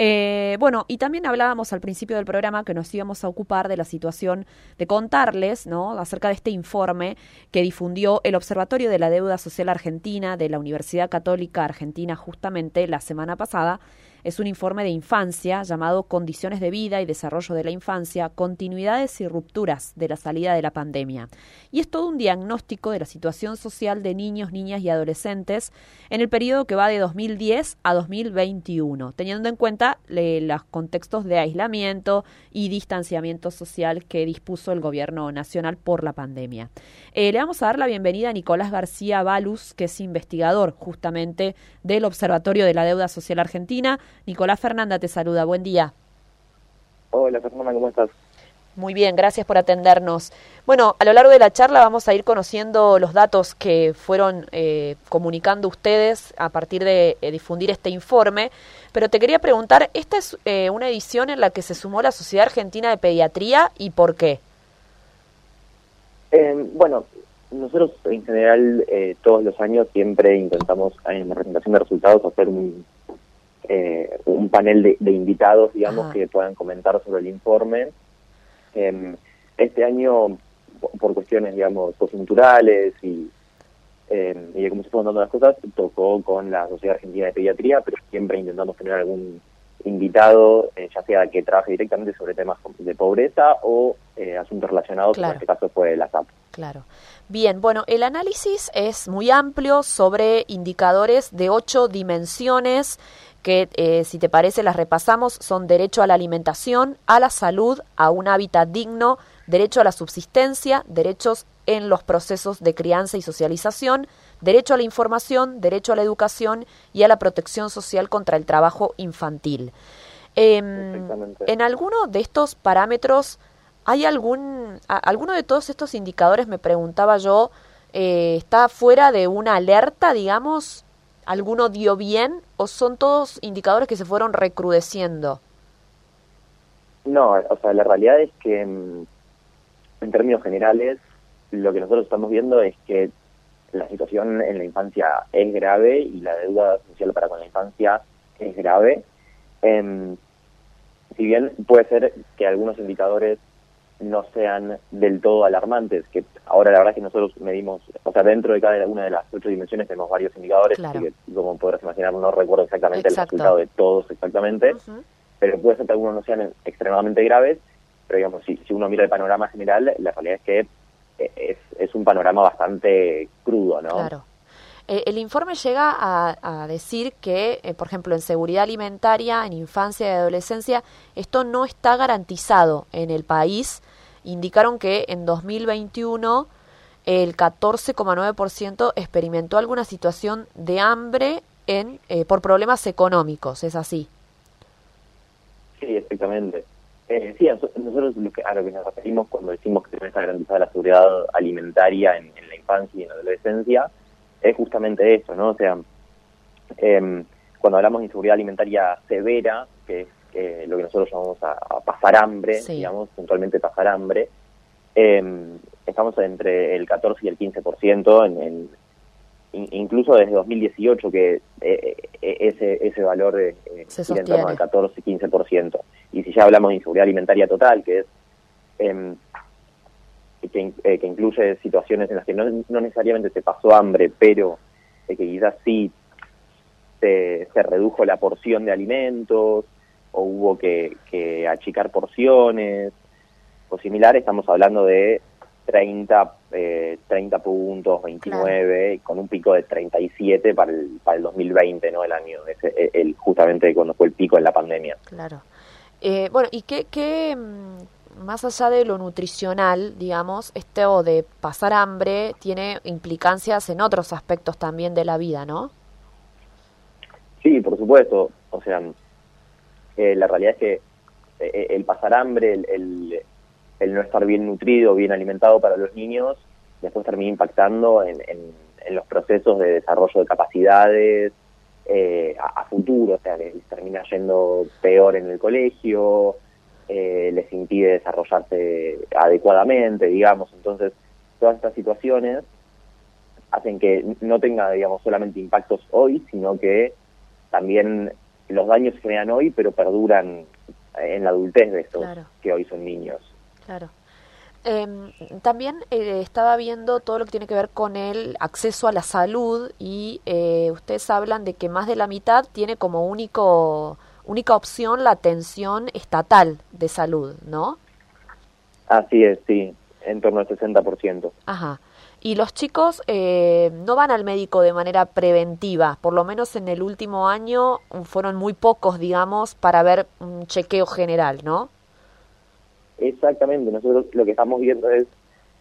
Eh, bueno, y también hablábamos al principio del programa que nos íbamos a ocupar de la situación de contarles, ¿no? Acerca de este informe que difundió el Observatorio de la Deuda Social Argentina de la Universidad Católica Argentina justamente la semana pasada es un informe de infancia llamado Condiciones de vida y desarrollo de la infancia, continuidades y rupturas de la salida de la pandemia. Y es todo un diagnóstico de la situación social de niños, niñas y adolescentes en el periodo que va de 2010 a 2021, teniendo en cuenta los contextos de aislamiento y distanciamiento social que dispuso el gobierno nacional por la pandemia. Eh, le vamos a dar la bienvenida a Nicolás García Balus, que es investigador justamente del Observatorio de la Deuda Social Argentina. Nicolás Fernanda te saluda, buen día. Hola Fernanda, ¿cómo estás? Muy bien, gracias por atendernos. Bueno, a lo largo de la charla vamos a ir conociendo los datos que fueron eh, comunicando ustedes a partir de eh, difundir este informe, pero te quería preguntar, ¿esta es eh, una edición en la que se sumó la Sociedad Argentina de Pediatría y por qué? bueno, nosotros en general todos los años siempre intentamos en la presentación de resultados hacer un, eh, un panel de, invitados, digamos, que puedan comentar sobre el informe. Em, este año, por cuestiones, digamos, coyunturales y, em, y de cómo se fueron dando las cosas, tocó con la Sociedad Argentina de Pediatría, pero siempre intentamos tener algún invitado, eh, ya sea que trabaje directamente sobre temas de pobreza o eh, asuntos relacionados, en este caso fue la SAP. Claro. Bien, bueno, el análisis es muy amplio sobre indicadores de ocho dimensiones que, eh, si te parece, las repasamos. Son derecho a la alimentación, a la salud, a un hábitat digno, derecho a la subsistencia, derechos en los procesos de crianza y socialización, derecho a la información, derecho a la educación y a la protección social contra el trabajo infantil. Em, en alguno de estos parámetros, ¿hay algún, alguno de todos estos indicadores, me preguntaba yo, eh, está fuera de una alerta, digamos? ¿Alguno dio bien o son todos indicadores que se fueron recrudeciendo? No, o sea, la realidad es que en términos generales lo que nosotros estamos viendo es que la situación en la infancia es grave y la deuda social para con la infancia es grave. Em, si bien puede ser que algunos indicadores no sean del todo alarmantes, que ahora la verdad es que nosotros medimos, o sea, dentro de cada una de las ocho dimensiones tenemos varios indicadores, que como podrás imaginar no recuerdo exactamente el resultado de todos exactamente, pero puede ser que algunos no sean extremadamente graves, pero digamos, si, si uno mira el panorama general, la realidad es que es, es un panorama bastante crudo, ¿no? Claro. Eh, el informe llega a, decir que, eh, por ejemplo, en seguridad alimentaria, en infancia y adolescencia, esto no está garantizado en el país. Indicaron que en 2021 el 14,9% experimentó alguna situación de hambre en, eh, por problemas económicos. ¿Es así? Sí, exactamente. Eh, sí, nosotros a lo que nos referimos cuando decimos que no está garantizada la seguridad alimentaria en, la infancia y en la adolescencia es justamente eso, ¿no? O sea, em, cuando hablamos de inseguridad alimentaria severa, que es lo que nosotros llamamos a, pasar hambre, digamos, puntualmente pasar hambre, em, estamos entre el 14 y el 15% en, en incluso desde 2018 que eh, eh, ese ese valor eh, en torno al 14-15%. Y si ya hablamos de inseguridad alimentaria total, que es em, que, que, incluye situaciones en las que no, necesariamente se pasó hambre, pero que quizás sí se, se, redujo la porción de alimentos o hubo que, que achicar porciones o similar, estamos hablando de 30, eh, 30 puntos, 29, con un pico de 37 para el, para el 2020, ¿no? El año, ese, el, justamente cuando fue el pico en la pandemia. Claro. Eh, bueno, ¿y qué, qué, mm, más allá de lo nutricional, digamos, esto de pasar hambre tiene implicancias en otros aspectos también de la vida, ¿no? Sí, por supuesto. O sea, eh, la realidad es que eh, el pasar hambre, el no estar bien nutrido, bien alimentado para los niños, después termina impactando en, los procesos de desarrollo de capacidades eh, a, futuro, o sea, les termina yendo peor en el colegio, eh, les impide desarrollarse adecuadamente, digamos, entonces todas estas situaciones hacen que no tenga, digamos, solamente impactos hoy, sino que también los daños se generan hoy, pero perduran en la adultez de estos que hoy son niños. Claro. Em, también eh, estaba viendo todo lo que tiene que ver con el acceso a la salud y eh, ustedes hablan de que más de la mitad tiene como único única opción la atención estatal de salud, ¿no? Así es, sí, en torno al 60%. Ajá. Y los chicos eh, no van al médico de manera preventiva, por lo menos en el último año fueron muy pocos, digamos, para ver un chequeo general, ¿no? Exactamente, nosotros lo que estamos viendo es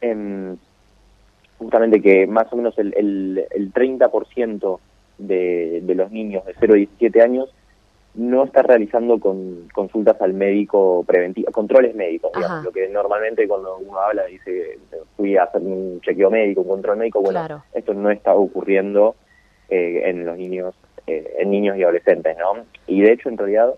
em, justamente que más o menos el, el, el 30% de, de los niños de 0 a 17 años no está realizando con consultas al médico preventivo, controles médicos, digamos, lo que normalmente cuando uno habla dice fui a hacer un chequeo médico, un control médico, bueno, esto no está ocurriendo eh, en los niños, eh, en niños y adolescentes, ¿no? Y de hecho, en realidad,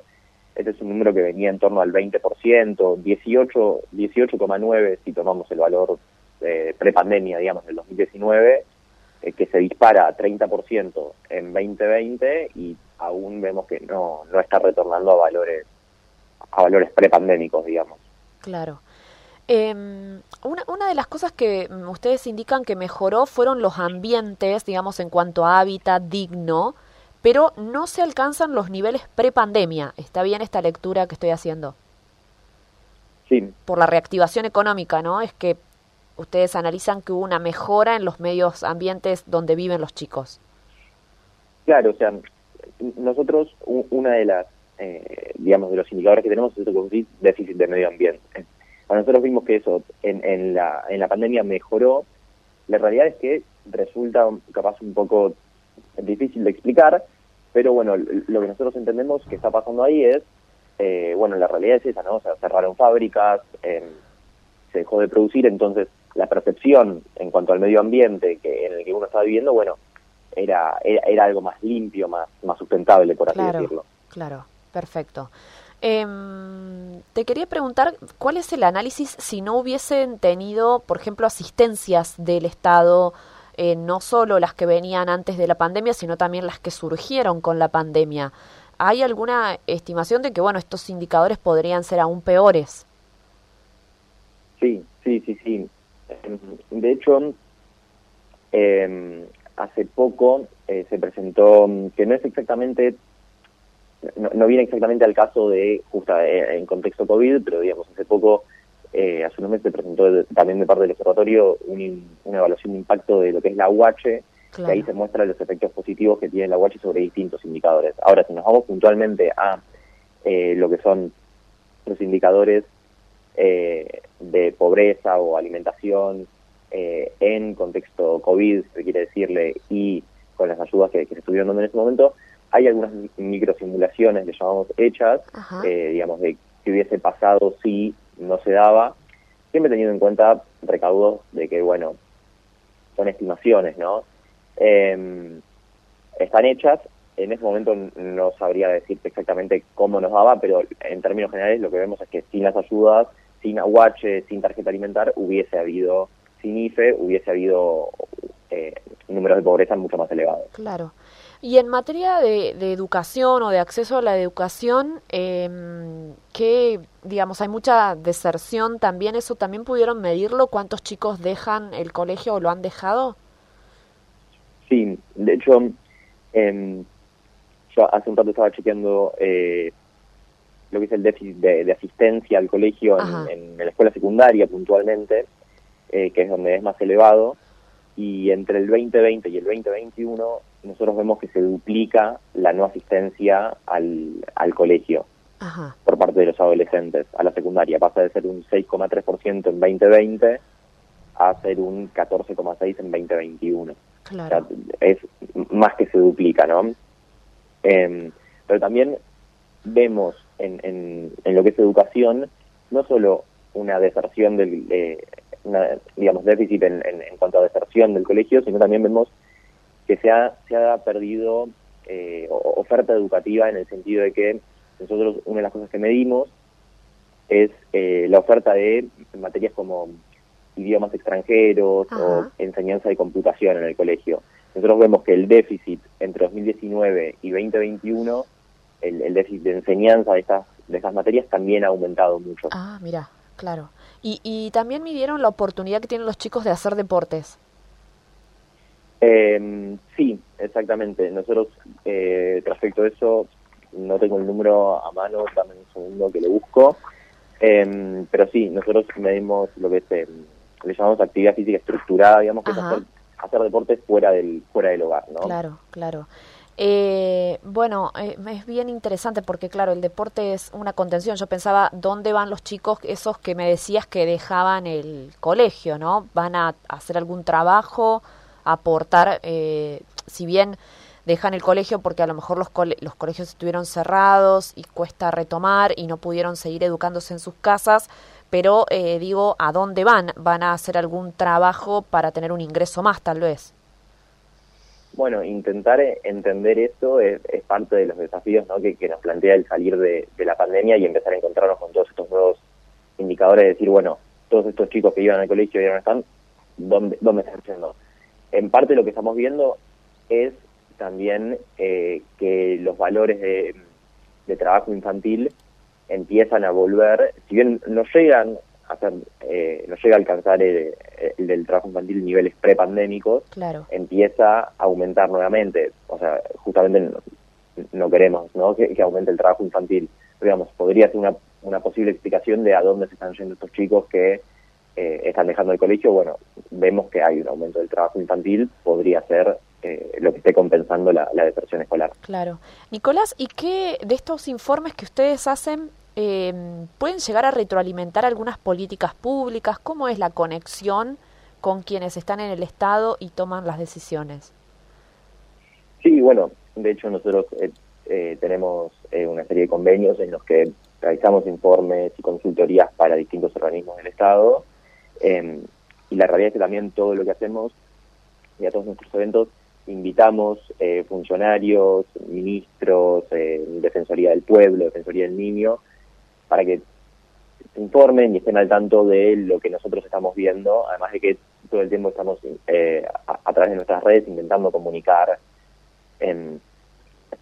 este es un número que venía en torno al 20%, 18, 18,9 si tomamos el valor eh, prepandemia, digamos, del 2019, eh, que se dispara a 30% en 2020 y aún vemos que no, no está retornando a valores a valores prepandémicos, digamos. Claro. Eh, una, una de las cosas que ustedes indican que mejoró fueron los ambientes, digamos, en cuanto a hábitat digno, pero no se alcanzan los niveles prepandemia. ¿Está bien esta lectura que estoy haciendo? Sí. Por la reactivación económica, ¿no? Es que ustedes analizan que hubo una mejora en los medios ambientes donde viven los chicos. Claro, o sea, nosotros una de las, eh, digamos, de los indicadores que tenemos es el déficit de medio ambiente. Cuando nosotros vimos que eso en, en, la, en la pandemia mejoró, la realidad es que resulta capaz un poco difícil de explicar, pero bueno, lo que nosotros entendemos que está pasando ahí es, eh, bueno, la realidad es esa, ¿no? O sea, cerraron fábricas, eh, se dejó de producir, entonces la percepción en cuanto al medio ambiente que en el que uno estaba viviendo, bueno, era, era, algo más limpio, más, más sustentable, por así decirlo. Claro, perfecto. Em, te quería preguntar, ¿cuál es el análisis si no hubiesen tenido, por ejemplo, asistencias del Estado, eh, no solo las que venían antes de la pandemia, sino también las que surgieron con la pandemia? ¿Hay alguna estimación de que, bueno, estos indicadores podrían ser aún peores? Sí, sí, sí, sí. Em, de hecho, eh, hace poco eh, se presentó, mm, que no es exactamente, no, viene exactamente al caso de, justo eh, en contexto COVID, pero digamos, hace poco, eh, hace unos meses se presentó también de parte del observatorio una evaluación de impacto de lo que es la UH, que ahí se muestran los efectos positivos que tiene la UH sobre distintos indicadores. Ahora, si nos vamos puntualmente a lo que son los indicadores de pobreza o alimentación, eh, en contexto COVID, se quiere decirle, y con las ayudas que, se estuvieron dando en ese momento, hay algunas microsimulaciones, le llamamos hechas, eh, digamos, de qué hubiese pasado si no se daba, siempre teniendo en cuenta recaudos de que, bueno, son estimaciones, ¿no? Em, están hechas, en ese momento no sabría decirte exactamente cómo nos daba, pero en términos generales lo que vemos es que sin las ayudas, sin aguache, sin tarjeta alimentar, hubiese habido sin IFE hubiese habido eh, números de pobreza mucho más elevados. Claro. Y en materia de, educación o de acceso a la educación, eh, que, digamos, hay mucha deserción también, ¿eso también pudieron medirlo? ¿Cuántos chicos dejan el colegio o lo han dejado? Sí, de hecho, em, yo hace un rato estaba chequeando eh, lo que es el déficit de, asistencia al colegio en, la escuela secundaria puntualmente, eh, que es donde es más elevado, y entre el 2020 y el 2021 nosotros vemos que se duplica la no asistencia al, al colegio por parte de los adolescentes a la secundaria. Pasa de ser un 6,3% en 2020 a ser un 14,6% en 2021. Claro. es más que se duplica, ¿no? Em, pero también vemos en, en, en, lo que es educación no solo una deserción del, una, digamos, déficit en, en, cuanto a deserción del colegio, sino también vemos que se ha, se ha perdido eh, oferta educativa en el sentido de que nosotros una de las cosas que medimos es eh, la oferta de materias como idiomas extranjeros o enseñanza de computación en el colegio. Nosotros vemos que el déficit entre 2019 y 2021 el, déficit de enseñanza de estas, de estas materias también ha aumentado mucho. Ah, mira, claro. Y, y también midieron la oportunidad que tienen los chicos de hacer deportes. Eh, sí, exactamente. Nosotros, eh, respecto a eso, no tengo el número a mano, dame un segundo que le busco. Eh, pero sí, nosotros medimos lo que se, le llamamos actividad física estructurada, digamos, que es hacer, hacer deportes fuera del, fuera del hogar, ¿no? Claro, claro. Eh, bueno, eh, es bien interesante porque, claro, el deporte es una contención. Yo pensaba, ¿dónde van los chicos esos que me decías que dejaban el colegio, ¿no? ¿Van a hacer algún trabajo, aportar, eh, si bien dejan el colegio porque a lo mejor los, los colegios estuvieron cerrados y cuesta retomar y no pudieron seguir educándose en sus casas, pero eh, digo, ¿a dónde van? ¿Van a hacer algún trabajo para tener un ingreso más, tal vez? Bueno, intentar entender eso es, parte de los desafíos ¿no? que, nos plantea el salir de, la pandemia y empezar a encontrarnos con todos estos nuevos indicadores, decir, bueno, todos estos chicos que iban al colegio y ahora no están, ¿dónde, dónde están yendo? En parte lo que estamos viendo es también eh, que los valores de, trabajo infantil empiezan a volver, si bien no llegan a ser, eh, no llega a alcanzar el, del trabajo infantil niveles prepandémicos, claro. empieza a aumentar nuevamente. O sea, justamente no, queremos ¿no? Que, aumente el trabajo infantil. digamos, podría ser una, una posible explicación de a dónde se están yendo estos chicos que eh, están dejando el colegio. Bueno, vemos que hay un aumento del trabajo infantil, podría ser eh, lo que esté compensando la, la, deserción escolar. Claro. Nicolás, ¿y qué de estos informes que ustedes hacen eh, pueden llegar a retroalimentar algunas políticas públicas? ¿Cómo es la conexión con quienes están en el Estado y toman las decisiones? Sí, bueno, de hecho nosotros eh, tenemos una serie de convenios en los que realizamos informes y consultorías para distintos organismos del Estado y la realidad es que también todo lo que hacemos y a todos nuestros eventos invitamos eh, funcionarios, ministros, eh, Defensoría del Pueblo, Defensoría del Niño, para que se informen y estén al tanto de lo que nosotros estamos viendo, además de que todo el tiempo estamos eh, a, través de nuestras redes intentando comunicar en,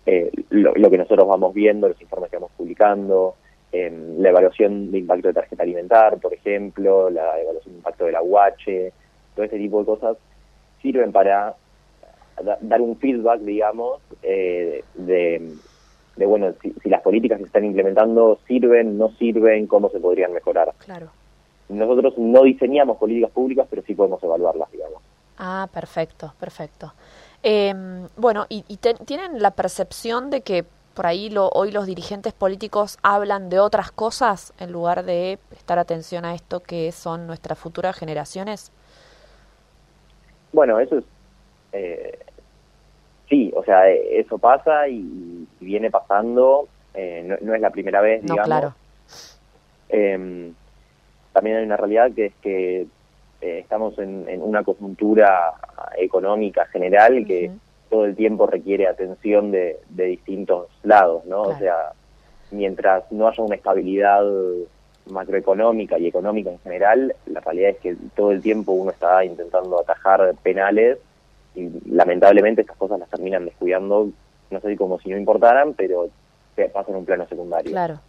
eh, lo, que nosotros vamos viendo, los informes que vamos publicando, la evaluación de impacto de tarjeta alimentar, por ejemplo, la evaluación de impacto de la UH, todo ese tipo de cosas sirven para dar un feedback, digamos, eh, de, de, bueno, si, las políticas que se están implementando sirven, no sirven, cómo se podrían mejorar. Claro. Nosotros no diseñamos políticas públicas, pero sí podemos evaluarlas, digamos. Ah, perfecto, perfecto. Em, bueno, ¿y, tienen la percepción de que por ahí lo, hoy los dirigentes políticos hablan de otras cosas en lugar de prestar atención a esto que son nuestras futuras generaciones? Bueno, eso es eh, sí, o sea, eso pasa y, viene pasando, eh, no, es la primera vez, digamos. claro. Em, también hay una realidad que es que eh, estamos en, una coyuntura económica general que todo el tiempo requiere atención de, distintos lados, ¿no? O sea, mientras no haya una estabilidad macroeconómica y económica en general, la realidad es que todo el tiempo uno está intentando atajar penales y lamentablemente estas cosas las terminan descuidando, no sé si como si no importaran, pero pasan a un plano secundario. Claro.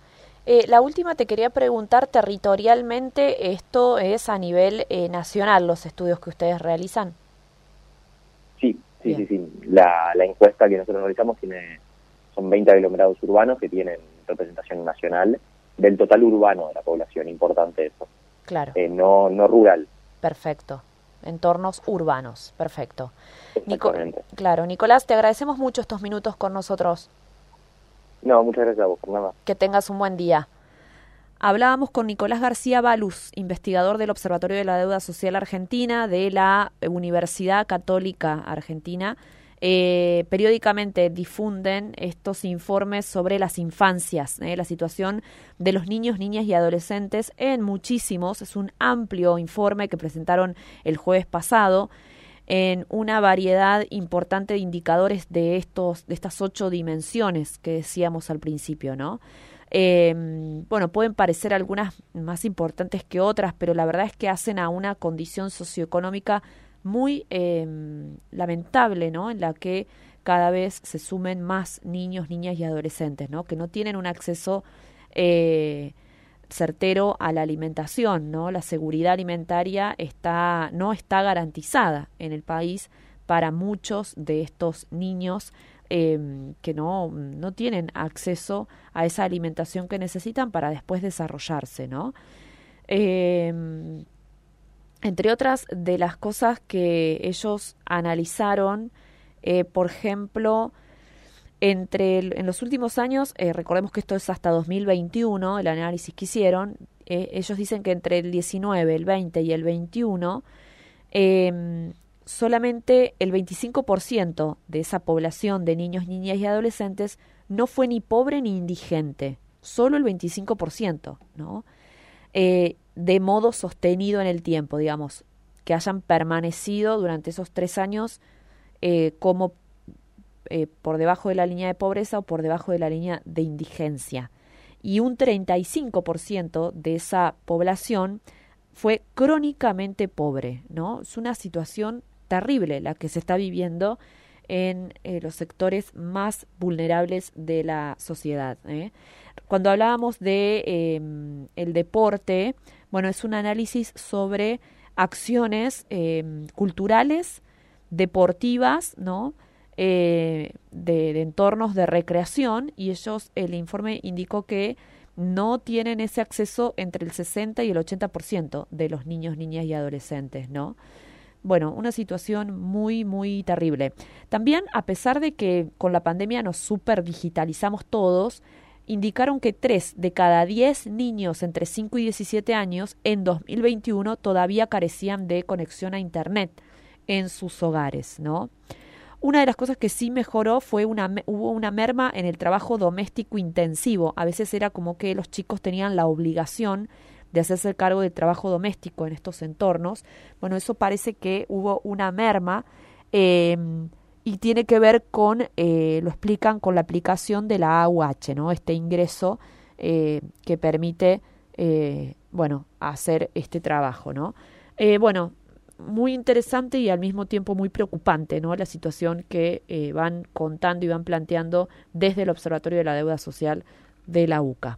Eh, la última te quería preguntar, territorialmente, ¿esto es a nivel eh, nacional los estudios que ustedes realizan? Sí, sí, sí, sí. La, la encuesta que nosotros realizamos tiene, son 20 aglomerados urbanos que tienen representación nacional del total urbano de la población, importante eso. Claro. Eh, no, no rural. Perfecto entornos urbanos. Perfecto. claro, Nicolás, te agradecemos mucho estos minutos con nosotros. No, muchas gracias a vos, nada. Que tengas un buen día. Hablábamos con Nicolás García Baluz, investigador del Observatorio de la Deuda Social Argentina de la Universidad Católica Argentina eh, periódicamente difunden estos informes sobre las infancias, eh, la situación de los niños, niñas y adolescentes en muchísimos. Es un amplio informe que presentaron el jueves pasado en una variedad importante de indicadores de estos, de estas ocho dimensiones que decíamos al principio, ¿no? Eh, bueno, pueden parecer algunas más importantes que otras, pero la verdad es que hacen a una condición socioeconómica muy eh, lamentable, ¿no? En la que cada vez se sumen más niños, niñas y adolescentes, ¿no? Que no tienen un acceso eh, certero a la alimentación, ¿no? La seguridad alimentaria está, no está garantizada en el país para muchos de estos niños em, que no, no tienen acceso a esa alimentación que necesitan para después desarrollarse, ¿no? Em, entre otras de las cosas que ellos analizaron, eh, por ejemplo, entre en los últimos años, eh, recordemos que esto es hasta 2021, el análisis que hicieron, eh, ellos dicen que entre el 19, el 20 y el 21, em, solamente el 25% de esa población de niños, niñas y adolescentes no fue ni pobre ni indigente, solo el 25%, ¿no? Eh, de modo sostenido en el tiempo, digamos, que hayan permanecido durante esos tres años como eh, por debajo de la línea de pobreza o por debajo de la línea de indigencia. Y un 35% de esa población fue crónicamente pobre, ¿no? Es una situación terrible la que se está viviendo en eh, los sectores más vulnerables de la sociedad. ¿eh? Cuando hablábamos de em, el deporte, bueno, es un análisis sobre acciones em, culturales, deportivas, ¿no? Eh, de, entornos de recreación y ellos, el informe indicó que no tienen ese acceso entre el 60 y el 80% de los niños, niñas y adolescentes, ¿no? Bueno, una situación muy, muy terrible. También, a pesar de que con la pandemia nos super digitalizamos todos, indicaron que 3 de cada 10 niños entre 5 y 17 años en 2021 todavía carecían de conexión a Internet en sus hogares, ¿no? Una de las cosas que sí mejoró fue una hubo una merma en el trabajo doméstico intensivo. A veces era como que los chicos tenían la obligación de hacerse cargo del trabajo doméstico en estos entornos. Bueno, eso parece que hubo una merma em, y tiene que ver con, eh, lo explican con la aplicación de la AUH, ¿no? Este ingreso eh, que permite, eh, bueno, hacer este trabajo, ¿no? bueno, muy interesante y al mismo tiempo muy preocupante, ¿no? La situación que van contando y van planteando desde el Observatorio de la Deuda Social de la UCA.